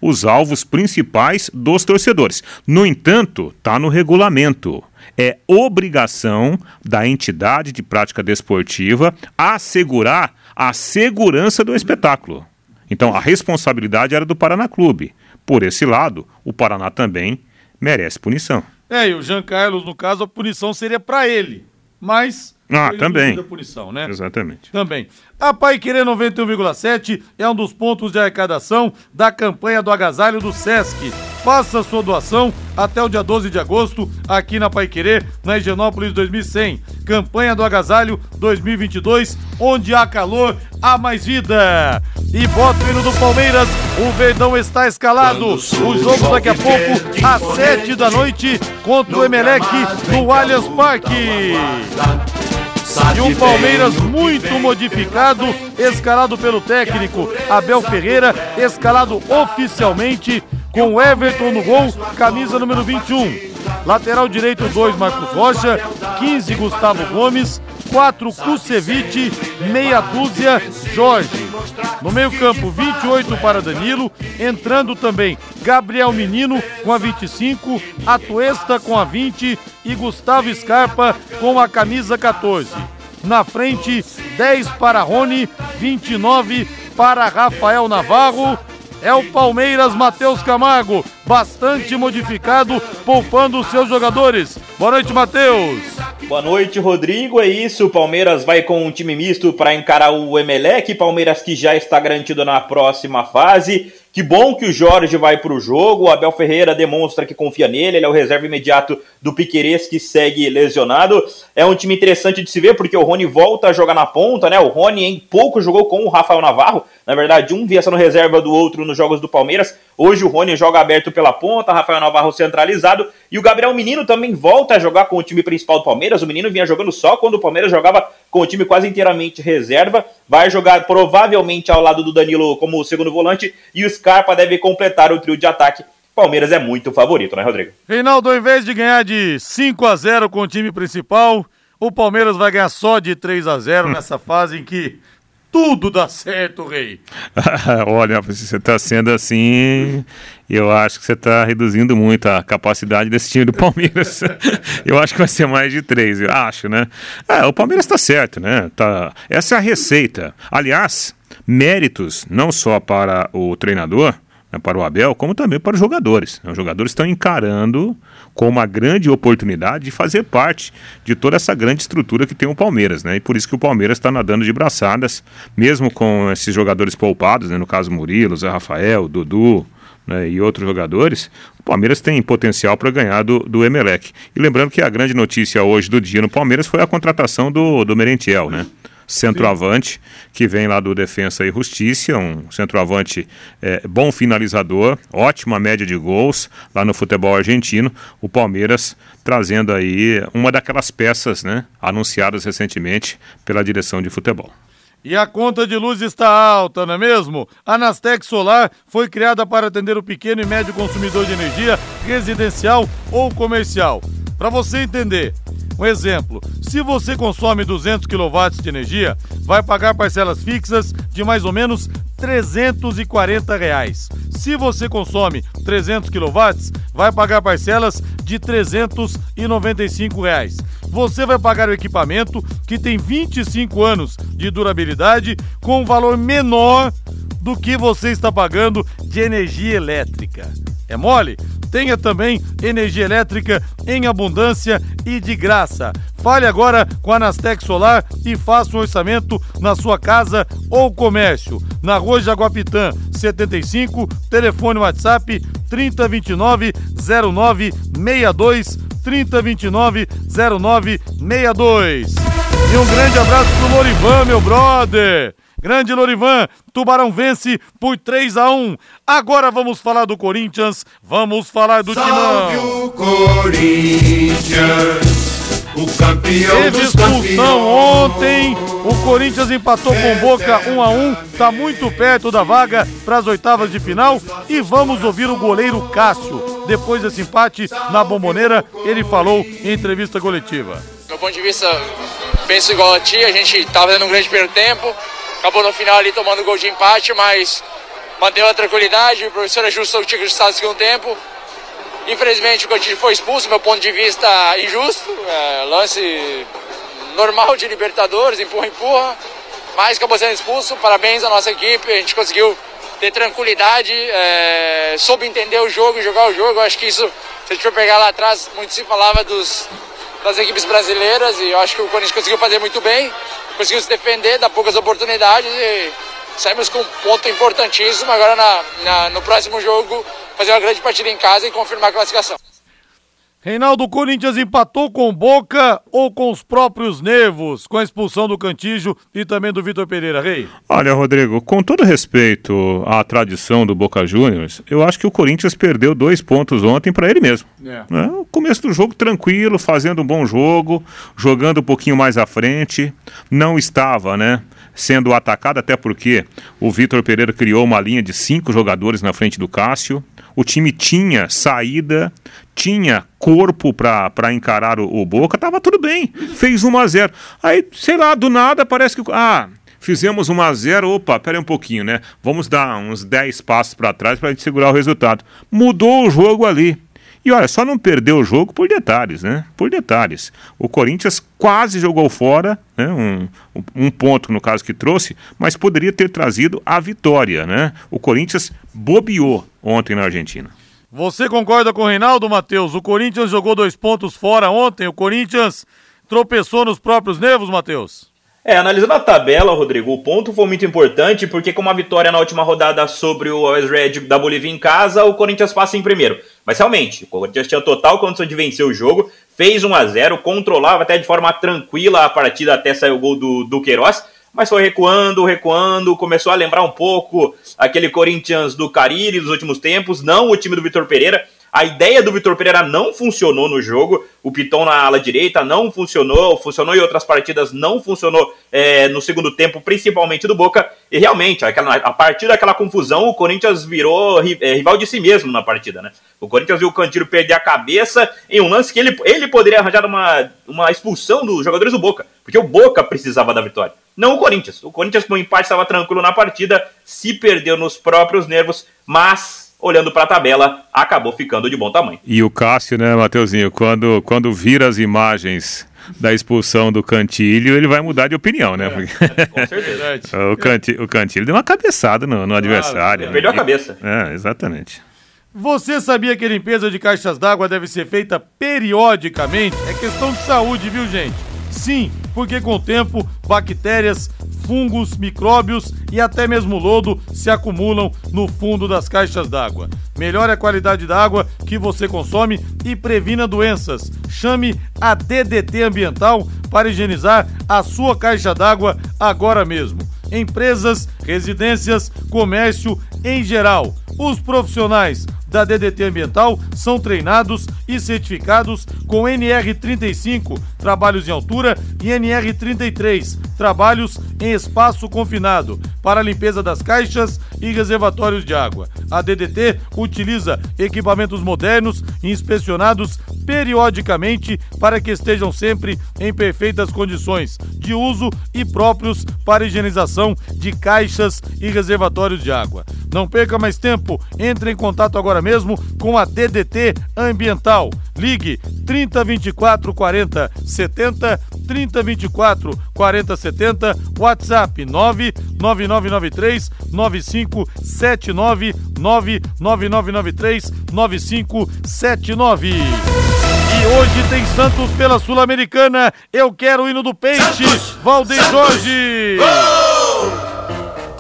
os alvos principais dos torcedores. No entanto, está no regulamento é obrigação da entidade de prática desportiva assegurar a segurança do espetáculo. Então a responsabilidade era do Paraná Clube. Por esse lado, o Paraná também merece punição.
É, e o Jean Carlos, no caso, a punição seria para ele. Mas
ah, também.
Da punição, né?
Exatamente.
Também. A Pai Querer 91,7 é um dos pontos de arrecadação da campanha do agasalho do Sesc. Faça sua doação até o dia 12 de agosto aqui na Pai Querer, na Higienópolis 2100. Campanha do agasalho 2022, onde há calor, há mais vida. E bota o hino do Palmeiras, o Verdão está escalado. O jogo daqui a pouco, às 7 da noite, contra o Emelec no Allianz Parque. E um Palmeiras muito modificado, escalado pelo técnico Abel Ferreira, escalado oficialmente com Everton no gol, camisa número 21. Lateral direito 2, Marcos Rocha, 15, Gustavo Gomes, 4 Kusevich, meia dúzia Jorge. No meio-campo, 28 para Danilo, entrando também Gabriel Menino com a 25, Atuesta com a 20 e Gustavo Scarpa com a camisa 14. Na frente, 10 para Rony, 29 para Rafael Navarro. É o Palmeiras Matheus Camargo, bastante modificado, poupando seus jogadores. Boa noite, Matheus.
Boa noite, Rodrigo. É isso. O Palmeiras vai com um time misto para encarar o Emelec. Palmeiras que já está garantido na próxima fase. Que bom que o Jorge vai para o jogo. O Abel Ferreira demonstra que confia nele. Ele é o reserva imediato do Piquerez que segue lesionado. É um time interessante de se ver porque o Rony volta a jogar na ponta, né? O Rony em pouco jogou com o Rafael Navarro. Na verdade, um via sendo reserva do outro nos jogos do Palmeiras. Hoje o Rony joga aberto pela ponta, Rafael Navarro centralizado. E o Gabriel Menino também volta a jogar com o time principal do Palmeiras. O Menino vinha jogando só quando o Palmeiras jogava com o time quase inteiramente reserva. Vai jogar provavelmente ao lado do Danilo como segundo volante. E o Scarpa deve completar o trio de ataque. Palmeiras é muito favorito, né, Rodrigo?
Reinaldo, em vez de ganhar de 5 a 0 com o time principal, o Palmeiras vai ganhar só de 3 a 0 nessa fase em que tudo dá certo, rei.
Olha, você está sendo assim, eu acho que você está reduzindo muito a capacidade desse time do Palmeiras. eu acho que vai ser mais de três, eu acho, né? É, o Palmeiras está certo, né? Tá... Essa é a receita. Aliás, méritos não só para o treinador, né, para o Abel, como também para os jogadores. Os jogadores estão encarando com uma grande oportunidade de fazer parte de toda essa grande estrutura que tem o Palmeiras, né? E por isso que o Palmeiras está nadando de braçadas, mesmo com esses jogadores poupados, né? no caso Murilo, Zé Rafael, Dudu, né, e outros jogadores, o Palmeiras tem potencial para ganhar do, do Emelec. E lembrando que a grande notícia hoje do dia no Palmeiras foi a contratação do, do Merentiel, né? Centroavante, que vem lá do Defensa e Justiça, um centroavante é, bom finalizador, ótima média de gols lá no futebol argentino. O Palmeiras trazendo aí uma daquelas peças né, anunciadas recentemente pela direção de futebol.
E a conta de luz está alta, não é mesmo? A Nastec Solar foi criada para atender o pequeno e médio consumidor de energia residencial ou comercial. Para você entender, um exemplo: se você consome 200 kW de energia, vai pagar parcelas fixas de mais ou menos 340 reais. Se você consome 300 kW, vai pagar parcelas de 395 reais. Você vai pagar o equipamento que tem 25 anos de durabilidade com um valor menor do que você está pagando de energia elétrica. É mole? Tenha também energia elétrica em abundância e de graça. Fale agora com a Anastec Solar e faça um orçamento na sua casa ou comércio. Na Rua Jaguapitã, 75, telefone WhatsApp 3029 0962 3029 0962. E um grande abraço pro Lorivan, meu brother. Grande Lorivan, Tubarão vence por 3 a 1. Agora vamos falar do Corinthians, vamos falar do
Salve
Timão.
o Corinthians, o campeão
Teve
dos
expulsão
campeões.
ontem, o Corinthians empatou com Boca 1 a 1, tá muito perto da vaga para as oitavas de final e vamos ouvir o goleiro Cássio. Depois desse empate na Bomboneira, ele falou em entrevista coletiva.
meu ponto de vista, penso igual a ti, a gente tava fazendo um grande primeiro tempo, acabou no final ali tomando gol de empate, mas manteve a tranquilidade, o professor ajustou o tinha que ajustar no segundo tempo. Infelizmente o Coutinho foi expulso, meu ponto de vista injusto, é, lance normal de Libertadores, empurra, empurra, mas acabou sendo expulso, parabéns à nossa equipe, a gente conseguiu ter tranquilidade, é, soube entender o jogo jogar o jogo, eu acho que isso, se a gente for pegar lá atrás, muito se falava dos, das equipes brasileiras e eu acho que o Corinthians conseguiu fazer muito bem, conseguiu se defender, dar poucas oportunidades e saímos com um ponto importantíssimo agora na, na- no próximo jogo fazer uma grande partida em casa e confirmar a classificação.
Reinaldo Corinthians empatou com Boca ou com os próprios nervos, com a expulsão do Cantígio e também do Vitor Pereira, Rei?
Olha, Rodrigo, com todo respeito à tradição do Boca Juniors, eu acho que o Corinthians perdeu dois pontos ontem para ele mesmo.
É.
né? O começo do jogo tranquilo, fazendo um bom jogo, jogando um pouquinho mais à frente, não estava, né? Sendo atacado, até porque o Vitor Pereira criou uma linha de cinco jogadores na frente do Cássio. O time tinha saída, tinha corpo para encarar o, o Boca, tava tudo bem. Fez 1 a 0 Aí, sei lá, do nada parece que. Ah, fizemos 1 a 0 opa, pera um pouquinho, né? Vamos dar uns 10 passos para trás para gente segurar o resultado. Mudou o jogo ali. E olha, só não perdeu o jogo por detalhes, né? Por detalhes. O Corinthians quase jogou fora, né? Um, um ponto no caso que trouxe, mas poderia ter trazido a vitória, né? O Corinthians bobeou ontem na Argentina.
Você concorda com o Reinaldo, Matheus? O Corinthians jogou dois pontos fora ontem, o Corinthians tropeçou nos próprios nervos, Matheus?
É, analisando a tabela, Rodrigo, o ponto foi muito importante porque com uma vitória na última rodada sobre o Always Red da Bolívia em casa, o Corinthians passa em primeiro. Mas realmente, o Corinthians tinha total condição de vencer o jogo, fez 1 a 0 controlava até de forma tranquila a partida até sair o gol do, do Queiroz, mas foi recuando, recuando, começou a lembrar um pouco aquele Corinthians do Cariri dos últimos tempos, não o time do Vitor Pereira, a ideia do Vitor Pereira não funcionou no jogo. O Piton na ala direita não funcionou. Funcionou em outras partidas, não funcionou é, no segundo tempo, principalmente do Boca. E realmente, aquela, a partir daquela confusão, o Corinthians virou é, rival de si mesmo na partida, né? O Corinthians viu o Cantilho perder a cabeça em um lance que ele, ele poderia arranjar uma, uma expulsão dos jogadores do Boca, porque o Boca precisava da vitória. Não o Corinthians. O Corinthians, com o empate, estava tranquilo na partida, se perdeu nos próprios nervos, mas olhando para a tabela, acabou ficando de bom tamanho.
E o Cássio, né, Mateuzinho, quando, quando vira as imagens da expulsão do Cantilho, ele vai mudar de opinião, né?
É, com certeza.
o, Cantilho, o Cantilho deu uma cabeçada no, no adversário.
Ele perdeu a cabeça.
É, exatamente.
Você sabia que a limpeza de caixas d'água deve ser feita periodicamente? É questão de saúde, viu, gente? Sim, porque com o tempo, bactérias, fungos, micróbios e até mesmo lodo se acumulam no fundo das caixas d'água. Melhore a qualidade da água que você consome e previna doenças. Chame a DDT Ambiental para higienizar a sua caixa d'água agora mesmo. Empresas, residências, comércio em geral. Os profissionais da DDT Ambiental são treinados e certificados com NR35, trabalhos em altura, e NR33, trabalhos em espaço confinado, para limpeza das caixas e reservatórios de água. A DDT utiliza equipamentos modernos e inspecionados periodicamente para que estejam sempre em perfeitas condições de uso e próprios para higienização de caixas e reservatórios de água. Não perca mais tempo, entre em contato agora mesmo com a DDT Ambiental. Ligue 3024 40 70 3024 40 70 WhatsApp 99993 9579 99993 9579. E hoje tem Santos pela Sul-Americana. Eu quero o hino do Peixe. Valdeir Jorge.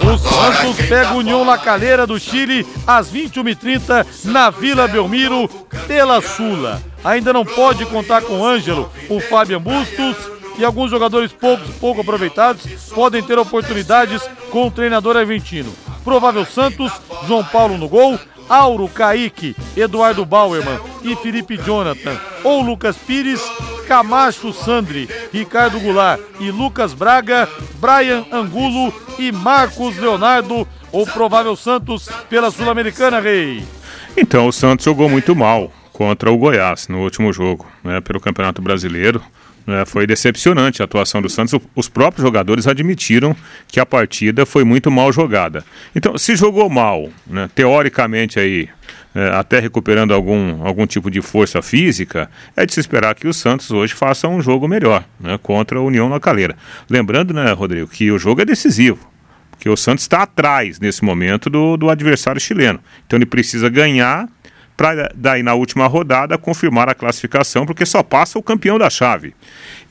O Santos pega União La Calera do Chile às 21h30 na Vila Belmiro pela Sula. Ainda não pode contar com o Ângelo, o Fábio Bustos e alguns jogadores poucos, pouco aproveitados podem ter oportunidades com o treinador argentino. Provável Santos, João Paulo no gol, Auro, Kaique, Eduardo Bauerman e Felipe Jonathan, ou Lucas Pires, Camacho Sandri, Ricardo Goulart e Lucas Braga, Brian Angulo e Marcos Leonardo, ou provável Santos pela Sul-Americana, Rei.
Então, o Santos jogou muito mal contra o Goiás no último jogo, né, pelo Campeonato Brasileiro. É, foi decepcionante a atuação do Santos. Os próprios jogadores admitiram que a partida foi muito mal jogada. Então, se jogou mal, né, teoricamente aí, é, até recuperando algum, algum tipo de força física, é de se esperar que o Santos hoje faça um jogo melhor né, contra a União na Calera. Lembrando, né, Rodrigo, que o jogo é decisivo. Porque o Santos está atrás nesse momento do, do adversário chileno. Então ele precisa ganhar para daí na última rodada confirmar a classificação, porque só passa o campeão da chave.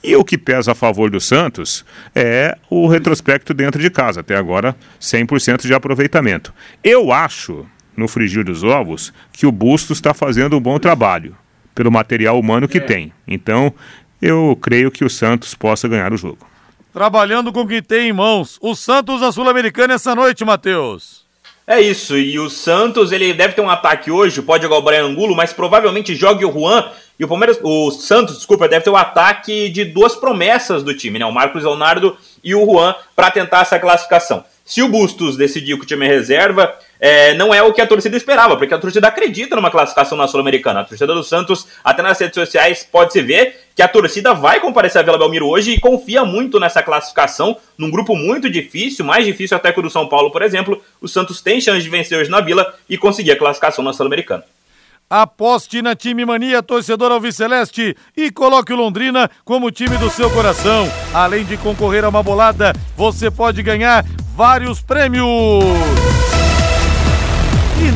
E o que pesa a favor do Santos é o retrospecto dentro de casa, até agora 100% de aproveitamento. Eu acho, no frigir dos ovos, que o Bustos está fazendo um bom trabalho, pelo material humano que é. tem. Então, eu creio que o Santos possa ganhar o jogo.
Trabalhando com o que tem em mãos. O Santos na Sul-Americana essa noite, Matheus.
É isso, e o Santos, ele deve ter um ataque hoje, pode jogar o Brian Angulo, mas provavelmente jogue o Juan, e o Palmeiras, o Santos, desculpa, deve ter o um ataque de duas promessas do time, né? O Marcos Leonardo e o Juan, para tentar essa classificação. se o Bustos decidiu que o time é reserva, é, não é o que a torcida esperava, porque a torcida acredita numa classificação na Sul-Americana. A torcida do Santos, até nas redes sociais, pode-se ver que a torcida vai comparecer a Vila Belmiro hoje e confia muito nessa classificação, num grupo muito difícil, mais difícil até que o do São Paulo, por exemplo. O Santos tem chance de vencer hoje na Vila e conseguir a classificação na Sul-Americana.
Aposte na Time Mania, torcedor Alviceleste, e coloque o Londrina como time do seu coração. Além de concorrer a uma bolada, você pode ganhar vários prêmios.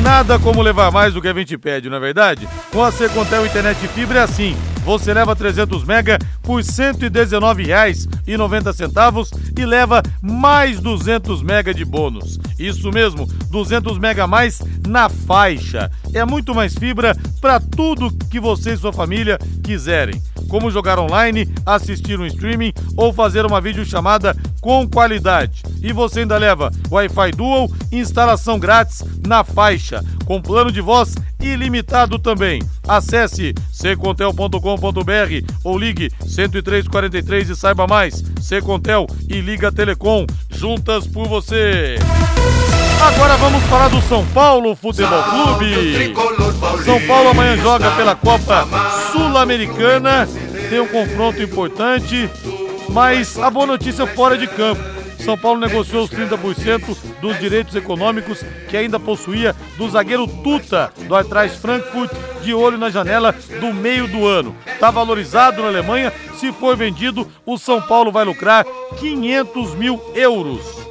Nada como levar mais do que a gente pede, não é verdade? Com a Secontel Internet Fibra é assim. Você leva 300 mega por R$ 119,90 e leva mais 200 mega de bônus. Isso mesmo, 200 mega a mais na faixa. É muito mais fibra para tudo que você e sua família quiserem. Como jogar online, assistir um streaming ou fazer uma videochamada com qualidade. E você ainda leva Wi-Fi Dual, instalação grátis na faixa, com plano de voz ilimitado também. Acesse secontel.com.br ou ligue 10343 e saiba mais. Secontel e Liga Telecom, juntas por você. Agora vamos falar do São Paulo Futebol Clube. São Paulo amanhã joga pela Copa Sul-Americana. Tem um confronto importante, mas a boa notícia fora de campo. São Paulo negociou os 30% dos direitos econômicos que ainda possuía do zagueiro Tuta, do Atrás Frankfurt, de olho na janela do meio do ano. Está valorizado na Alemanha. Se for vendido, o São Paulo vai lucrar 500 mil euros.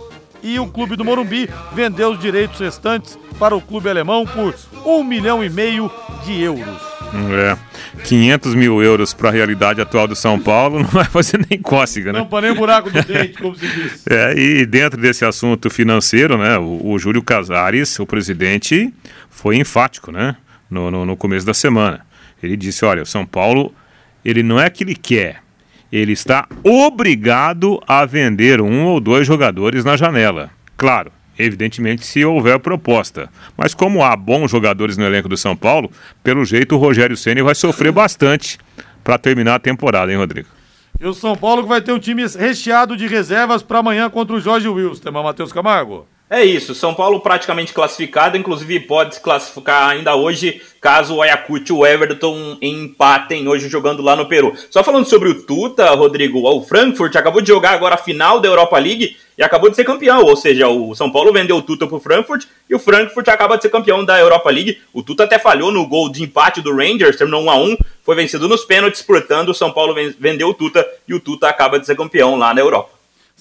E o clube do Morumbi vendeu os direitos restantes para o clube alemão por um milhão e meio de euros.
É. 500 mil euros para a realidade atual do São Paulo não vai fazer nem cócega, né?
Não para nem buraco do dente, como se diz.
É, e dentro desse assunto financeiro, né, o, o Júlio Casares, o presidente, foi enfático, né, no, no, no começo da semana. Ele disse, olha, o São Paulo, ele não é que ele quer, ele está obrigado a vender um ou dois jogadores na janela. Claro, Evidentemente, se houver proposta. Mas como há bons jogadores no elenco do São Paulo, pelo jeito o Rogério Ceni vai sofrer bastante para terminar a temporada, hein, Rodrigo?
E o São Paulo que vai ter um time recheado de reservas para amanhã contra o Jorge Wilson, Matheus Camargo.
É isso, São Paulo praticamente classificado, inclusive pode se classificar ainda hoje caso o Ayacucho e o Everton empatem hoje jogando lá no Peru. Só falando sobre o Tuta, Rodrigo, o Frankfurt acabou de jogar agora a final da Europa League e acabou de ser campeão, ou seja, o São Paulo vendeu o Tuta pro Frankfurt e o Frankfurt acaba de ser campeão da Europa League. O Tuta até falhou no gol de empate do Rangers, terminou 1 a 1, foi vencido nos pênaltis, portanto o São Paulo vendeu o Tuta e o Tuta acaba de ser campeão lá na Europa.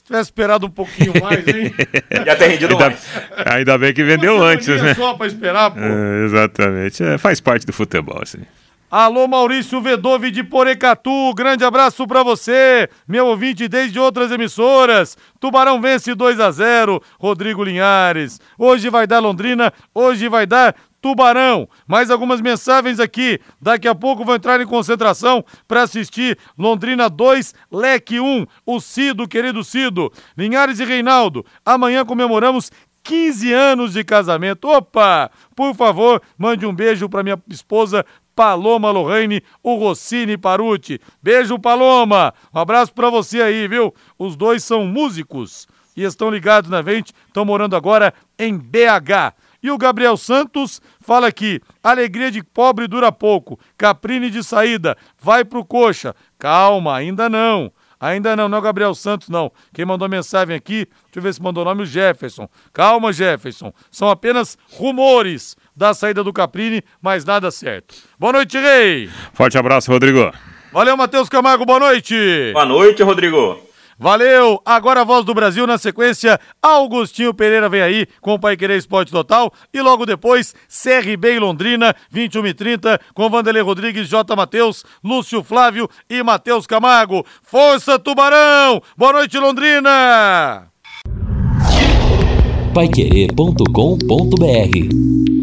Se tivesse esperado um pouquinho mais, hein?
Já ter rendido
ainda,
mais.
Ainda bem que vendeu
Uma
antes, né?
só para esperar, pô.
É, exatamente. É, faz parte do futebol, assim.
Alô, Maurício Vedove de Porecatu, grande abraço para você, meu ouvinte desde outras emissoras. Tubarão vence 2 a 0, Rodrigo Linhares. Hoje vai dar Londrina, hoje vai dar Tubarão. Mais algumas mensagens aqui. Daqui a pouco vou entrar em concentração para assistir Londrina 2, Leque 1. O Cido, querido Cido. Linhares e Reinaldo. Amanhã comemoramos 15 anos de casamento. Opa! Por favor, mande um beijo para minha esposa Paloma Lorraine, o Rossini Paruti. Beijo, Paloma! Um abraço para você aí, viu? Os dois são músicos e estão ligados na gente, estão morando agora em BH. E o Gabriel Santos fala aqui: alegria de pobre dura pouco. Caprini de saída, vai pro coxa. Calma, ainda não. Ainda não, não é o Gabriel Santos, não. Quem mandou mensagem aqui, deixa eu ver se mandou o nome, o Jefferson. Calma, Jefferson. São apenas rumores da saída do Caprini, mas nada certo. Boa noite, Rei.
Forte abraço, Rodrigo.
Valeu, Matheus Camargo, boa noite.
Boa noite, Rodrigo.
Valeu! Agora a voz do Brasil na sequência. Augustinho Pereira vem aí com o Pai Querer Esporte Total. E logo depois, CRB e Londrina, 21 e 30, com Vanderlei Rodrigues, J. Matheus, Lúcio Flávio e Matheus Camargo. Força Tubarão! Boa noite, Londrina!
Paiquerê.com.br